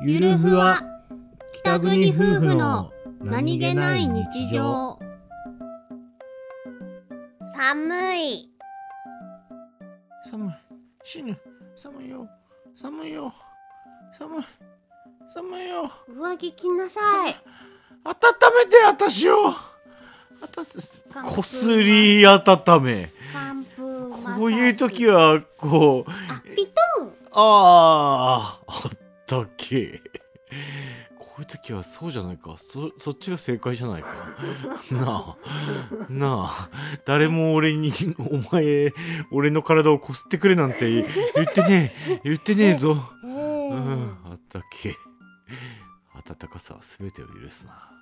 ゆるふわ北国夫婦の何気ない日常。寒い。寒い。死ぬ。寒いよ。寒いよ。寒い。寒いよ。上着着なさい。温めて私を。こすり温め。こういう時はこう。あピトン。あー。あったっけ。こういう時はそうじゃないか。そそっちが正解じゃないか。なあ。なあ。誰も俺にお前俺の体をこすってくれなんて言ってねえ。言ってねえぞ、ええうん、あったっけ。暖かさは全てを許すな